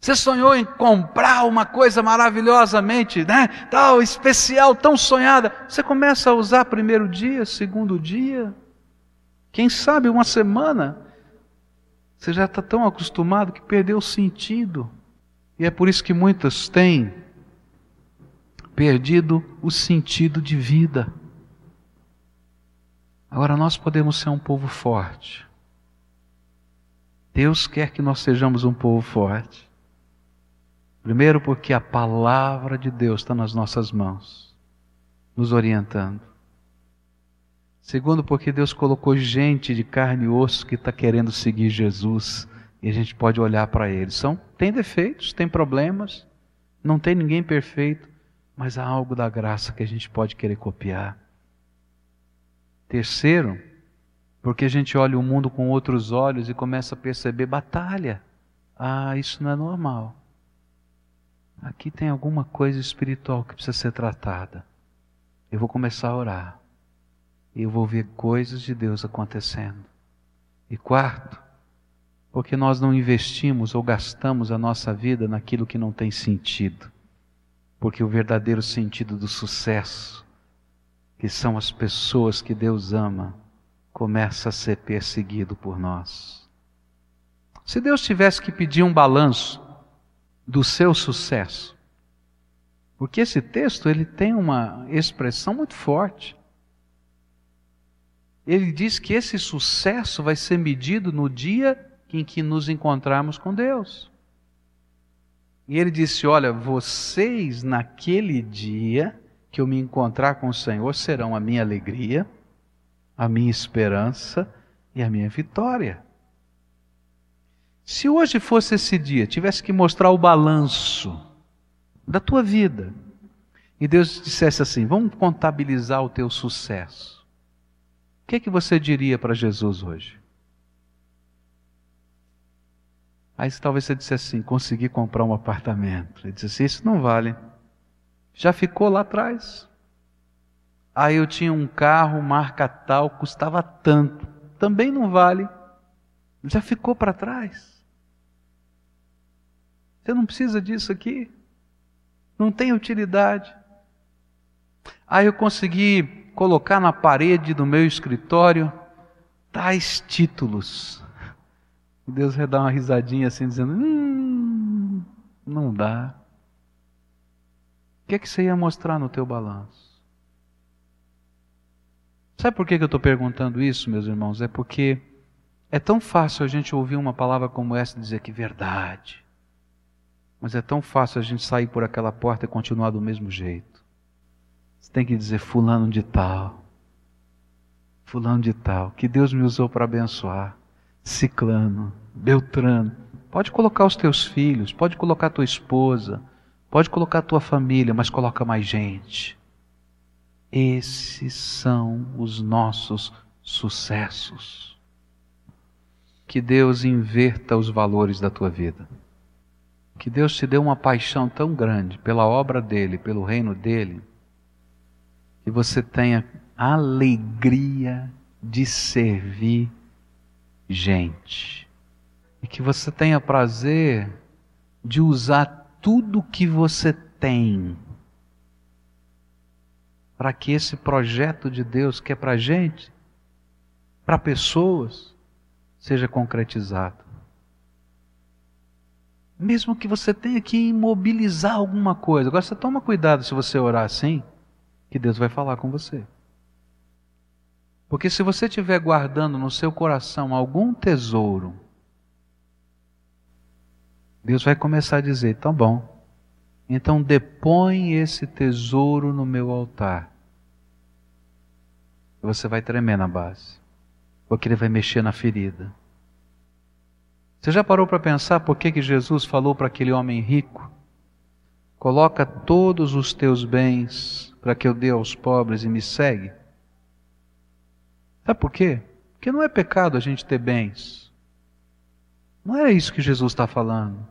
Você sonhou em comprar uma coisa maravilhosamente, né? Tal, especial, tão sonhada. Você começa a usar primeiro dia, segundo dia, quem sabe uma semana. Você já está tão acostumado que perdeu o sentido. E é por isso que muitos têm perdido o sentido de vida. Agora nós podemos ser um povo forte. Deus quer que nós sejamos um povo forte. Primeiro, porque a palavra de Deus está nas nossas mãos, nos orientando. Segundo, porque Deus colocou gente de carne e osso que está querendo seguir Jesus e a gente pode olhar para eles. São, tem defeitos, tem problemas, não tem ninguém perfeito, mas há algo da graça que a gente pode querer copiar. Terceiro, porque a gente olha o mundo com outros olhos e começa a perceber batalha. Ah, isso não é normal. Aqui tem alguma coisa espiritual que precisa ser tratada. Eu vou começar a orar. E eu vou ver coisas de Deus acontecendo. E quarto, porque nós não investimos ou gastamos a nossa vida naquilo que não tem sentido. Porque o verdadeiro sentido do sucesso que são as pessoas que Deus ama, começa a ser perseguido por nós. Se Deus tivesse que pedir um balanço do seu sucesso, porque esse texto ele tem uma expressão muito forte. Ele diz que esse sucesso vai ser medido no dia em que nos encontrarmos com Deus. E ele disse: Olha, vocês naquele dia que eu me encontrar com o Senhor serão a minha alegria, a minha esperança e a minha vitória. Se hoje fosse esse dia, tivesse que mostrar o balanço da tua vida. E Deus dissesse assim: vamos contabilizar o teu sucesso. O que é que você diria para Jesus hoje? Aí talvez você dissesse assim: consegui comprar um apartamento. Ele disse assim: isso não vale. Já ficou lá atrás. Aí eu tinha um carro, marca tal, custava tanto. Também não vale. Já ficou para trás. Você não precisa disso aqui não tem utilidade. Aí eu consegui colocar na parede do meu escritório tais títulos. E Deus vai dar uma risadinha assim, dizendo: Hum, não dá. O que é que você ia mostrar no teu balanço? Sabe por que eu estou perguntando isso, meus irmãos? É porque é tão fácil a gente ouvir uma palavra como essa e dizer que verdade. Mas é tão fácil a gente sair por aquela porta e continuar do mesmo jeito. Você tem que dizer fulano de tal. Fulano de tal, que Deus me usou para abençoar. Ciclano, Beltrano. Pode colocar os teus filhos, pode colocar tua esposa, pode colocar tua família, mas coloca mais gente. Esses são os nossos sucessos. Que Deus inverta os valores da tua vida que Deus te deu uma paixão tão grande pela obra dele, pelo reino dele, que você tenha alegria de servir gente. E que você tenha prazer de usar tudo que você tem para que esse projeto de Deus que é para gente, para pessoas, seja concretizado. Mesmo que você tenha que imobilizar alguma coisa. Agora você toma cuidado se você orar assim, que Deus vai falar com você. Porque se você estiver guardando no seu coração algum tesouro, Deus vai começar a dizer: tá bom, então depõe esse tesouro no meu altar. E você vai tremer na base, porque ele vai mexer na ferida. Você já parou para pensar por que, que Jesus falou para aquele homem rico? Coloca todos os teus bens para que eu dê aos pobres e me segue. Sabe por quê? Porque não é pecado a gente ter bens. Não era isso que Jesus está falando.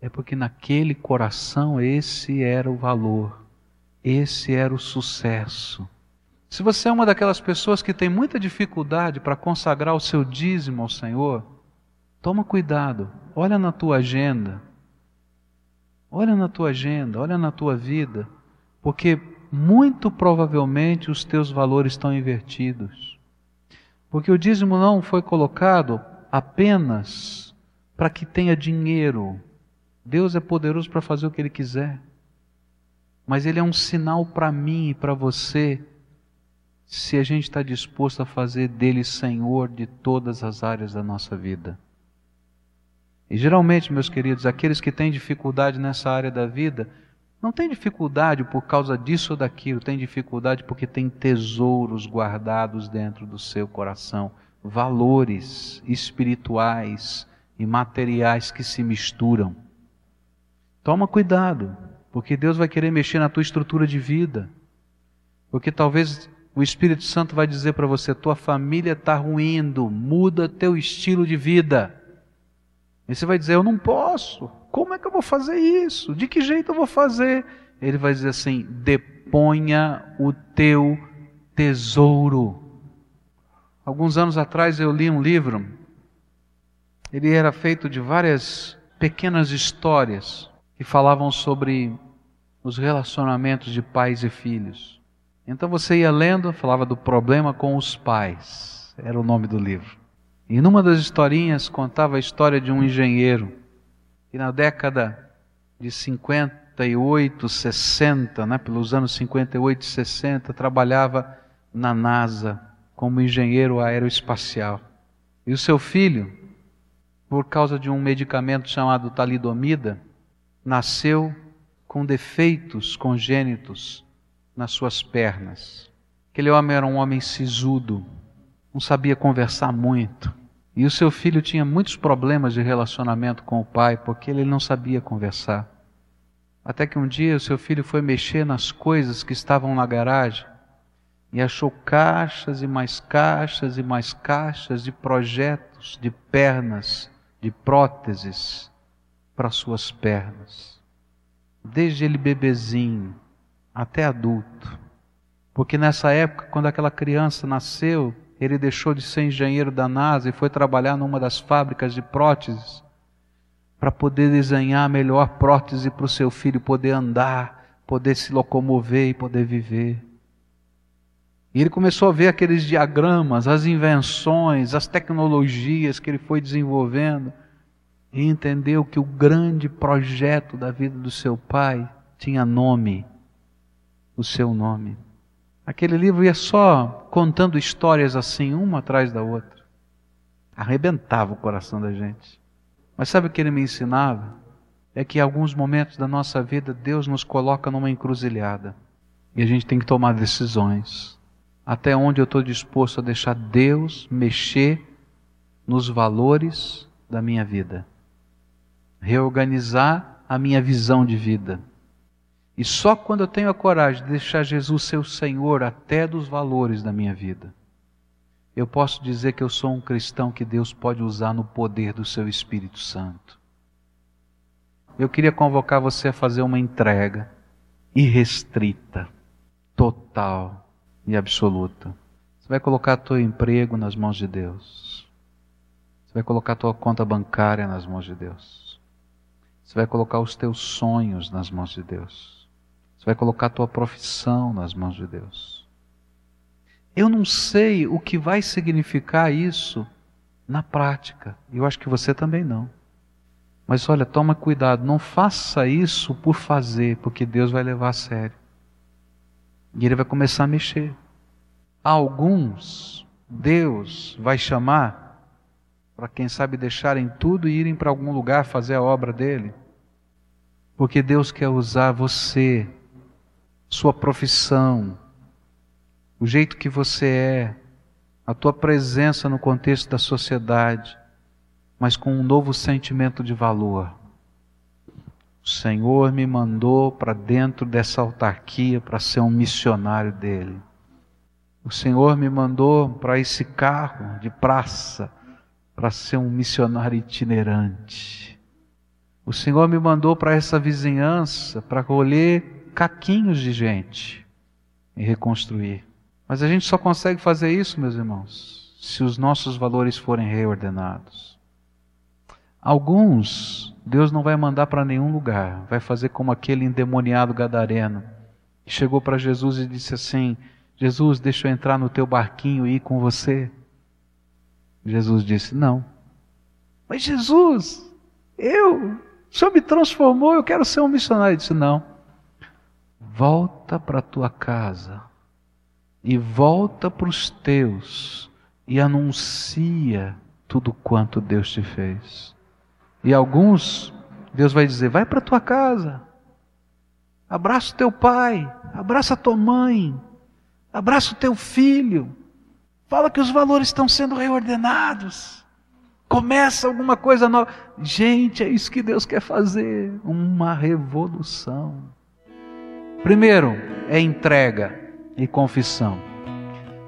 É porque naquele coração esse era o valor, esse era o sucesso. Se você é uma daquelas pessoas que tem muita dificuldade para consagrar o seu dízimo ao Senhor, Toma cuidado, olha na tua agenda. Olha na tua agenda, olha na tua vida, porque muito provavelmente os teus valores estão invertidos. Porque o dízimo não foi colocado apenas para que tenha dinheiro. Deus é poderoso para fazer o que Ele quiser. Mas Ele é um sinal para mim e para você, se a gente está disposto a fazer dele Senhor de todas as áreas da nossa vida. E geralmente, meus queridos, aqueles que têm dificuldade nessa área da vida, não têm dificuldade por causa disso ou daquilo, têm dificuldade porque tem tesouros guardados dentro do seu coração, valores espirituais e materiais que se misturam. Toma cuidado, porque Deus vai querer mexer na tua estrutura de vida. Porque talvez o Espírito Santo vai dizer para você: tua família está ruindo, muda teu estilo de vida. E você vai dizer: Eu não posso. Como é que eu vou fazer isso? De que jeito eu vou fazer? Ele vai dizer assim: Deponha o teu tesouro. Alguns anos atrás eu li um livro. Ele era feito de várias pequenas histórias que falavam sobre os relacionamentos de pais e filhos. Então você ia lendo, falava do problema com os pais, era o nome do livro. E numa das historinhas contava a história de um engenheiro que na década de 58, 60, né, pelos anos 58 e 60, trabalhava na NASA como engenheiro aeroespacial. E o seu filho, por causa de um medicamento chamado talidomida, nasceu com defeitos congênitos nas suas pernas. Aquele homem era um homem sisudo, não sabia conversar muito. E o seu filho tinha muitos problemas de relacionamento com o pai, porque ele não sabia conversar. Até que um dia o seu filho foi mexer nas coisas que estavam na garagem e achou caixas e mais caixas e mais caixas de projetos de pernas, de próteses para suas pernas. Desde ele bebezinho até adulto. Porque nessa época, quando aquela criança nasceu, ele deixou de ser engenheiro da NASA e foi trabalhar numa das fábricas de próteses para poder desenhar a melhor prótese para o seu filho poder andar, poder se locomover e poder viver. E ele começou a ver aqueles diagramas, as invenções, as tecnologias que ele foi desenvolvendo e entendeu que o grande projeto da vida do seu pai tinha nome, o seu nome. Aquele livro ia só contando histórias assim, uma atrás da outra. Arrebentava o coração da gente. Mas sabe o que ele me ensinava? É que em alguns momentos da nossa vida Deus nos coloca numa encruzilhada e a gente tem que tomar decisões até onde eu estou disposto a deixar Deus mexer nos valores da minha vida, reorganizar a minha visão de vida. E só quando eu tenho a coragem de deixar Jesus ser o Senhor até dos valores da minha vida, eu posso dizer que eu sou um cristão que Deus pode usar no poder do seu Espírito Santo. Eu queria convocar você a fazer uma entrega irrestrita, total, e absoluta. Você vai colocar teu emprego nas mãos de Deus. Você vai colocar tua conta bancária nas mãos de Deus. Você vai colocar os teus sonhos nas mãos de Deus. Você vai colocar tua profissão nas mãos de Deus. Eu não sei o que vai significar isso na prática. Eu acho que você também não. Mas olha, toma cuidado, não faça isso por fazer, porque Deus vai levar a sério. E ele vai começar a mexer. Alguns, Deus vai chamar para quem sabe deixarem tudo e irem para algum lugar fazer a obra dele. Porque Deus quer usar você, sua profissão, o jeito que você é, a tua presença no contexto da sociedade, mas com um novo sentimento de valor. O Senhor me mandou para dentro dessa autarquia para ser um missionário dele. O Senhor me mandou para esse carro de praça para ser um missionário itinerante. O Senhor me mandou para essa vizinhança para colher caquinhos de gente e reconstruir. Mas a gente só consegue fazer isso, meus irmãos, se os nossos valores forem reordenados. Alguns Deus não vai mandar para nenhum lugar, vai fazer como aquele endemoniado gadareno que chegou para Jesus e disse assim: Jesus, deixa eu entrar no teu barquinho e ir com você. Jesus disse: Não. Mas Jesus, eu, o Senhor me transformou, eu quero ser um missionário. Ele disse: Não. Volta para tua casa e volta para os teus e anuncia tudo quanto Deus te fez. E alguns, Deus vai dizer: vai para tua casa, abraça o teu pai, abraça a tua mãe, abraça o teu filho, fala que os valores estão sendo reordenados. Começa alguma coisa nova. Gente, é isso que Deus quer fazer uma revolução. Primeiro é entrega e confissão.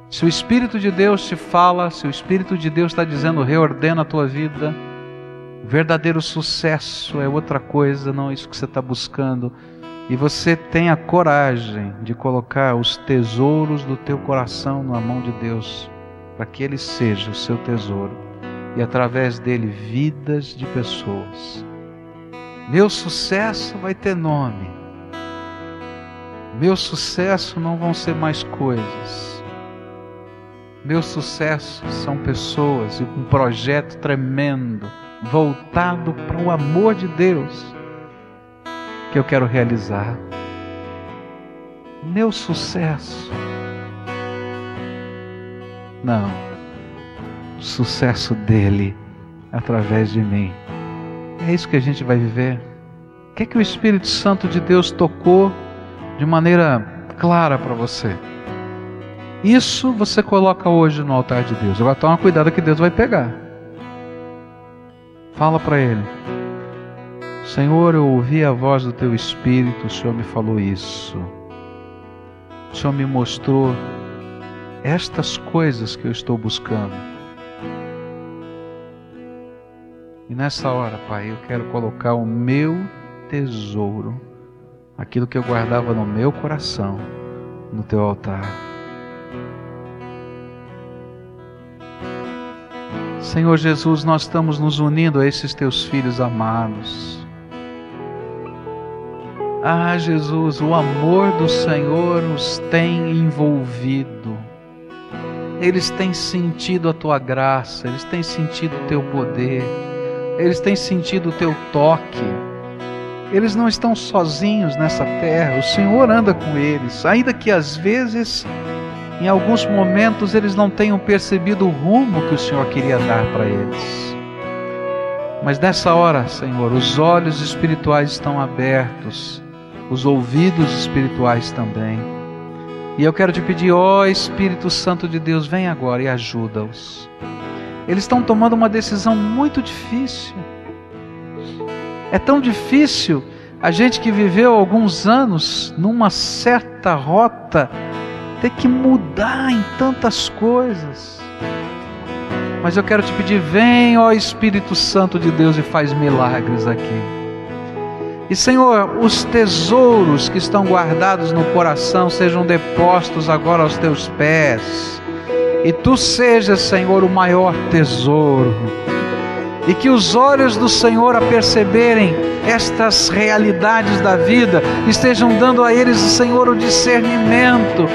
Se o Espírito de Deus te fala, se o Espírito de Deus está dizendo reordena a tua vida, Verdadeiro sucesso é outra coisa, não é isso que você está buscando. E você tem a coragem de colocar os tesouros do teu coração na mão de Deus, para que Ele seja o seu tesouro e através dele vidas de pessoas. Meu sucesso vai ter nome. Meu sucesso não vão ser mais coisas. Meu sucesso são pessoas e um projeto tremendo, voltado para o amor de Deus, que eu quero realizar. Meu sucesso. Não. O sucesso dele através de mim. É isso que a gente vai viver. O que é que o Espírito Santo de Deus tocou de maneira clara para você? Isso você coloca hoje no altar de Deus. Agora toma cuidado que Deus vai pegar. Fala para Ele. Senhor, eu ouvi a voz do Teu Espírito, o Senhor me falou isso. O Senhor me mostrou estas coisas que eu estou buscando. E nessa hora, Pai, eu quero colocar o meu tesouro, aquilo que eu guardava no meu coração, no Teu altar. Senhor Jesus, nós estamos nos unindo a esses teus filhos amados. Ah, Jesus, o amor do Senhor os tem envolvido. Eles têm sentido a tua graça, eles têm sentido o teu poder, eles têm sentido o teu toque. Eles não estão sozinhos nessa terra, o Senhor anda com eles, ainda que às vezes em alguns momentos eles não tenham percebido o rumo que o Senhor queria dar para eles. Mas nessa hora, Senhor, os olhos espirituais estão abertos, os ouvidos espirituais também. E eu quero te pedir, ó Espírito Santo de Deus, vem agora e ajuda-os. Eles estão tomando uma decisão muito difícil. É tão difícil a gente que viveu alguns anos numa certa rota ter que mudar em tantas coisas. Mas eu quero te pedir, vem, ó Espírito Santo de Deus, e faz milagres aqui. E Senhor, os tesouros que estão guardados no coração sejam depostos agora aos teus pés. E tu sejas, Senhor, o maior tesouro e que os olhos do Senhor a perceberem estas realidades da vida estejam dando a eles, Senhor, o discernimento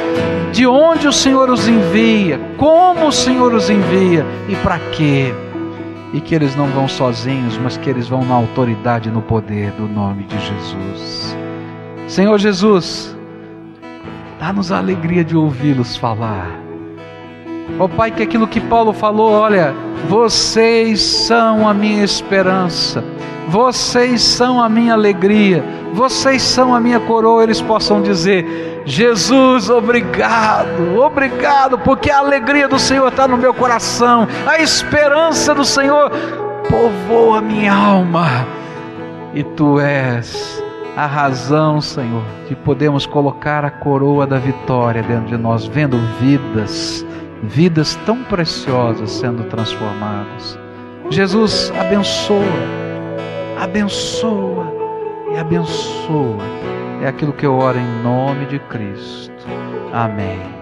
de onde o Senhor os envia, como o Senhor os envia e para quê. E que eles não vão sozinhos, mas que eles vão na autoridade e no poder do nome de Jesus. Senhor Jesus, dá-nos a alegria de ouvi-los falar. Ó oh, Pai, que aquilo que Paulo falou, olha, vocês são a minha esperança, vocês são a minha alegria, vocês são a minha coroa, eles possam dizer: Jesus, obrigado, obrigado, porque a alegria do Senhor está no meu coração, a esperança do Senhor povoa minha alma, e tu és a razão, Senhor, de podermos colocar a coroa da vitória dentro de nós, vendo vidas, vidas tão preciosas sendo transformadas. Jesus abençoa, abençoa e abençoa. É aquilo que eu oro em nome de Cristo. Amém.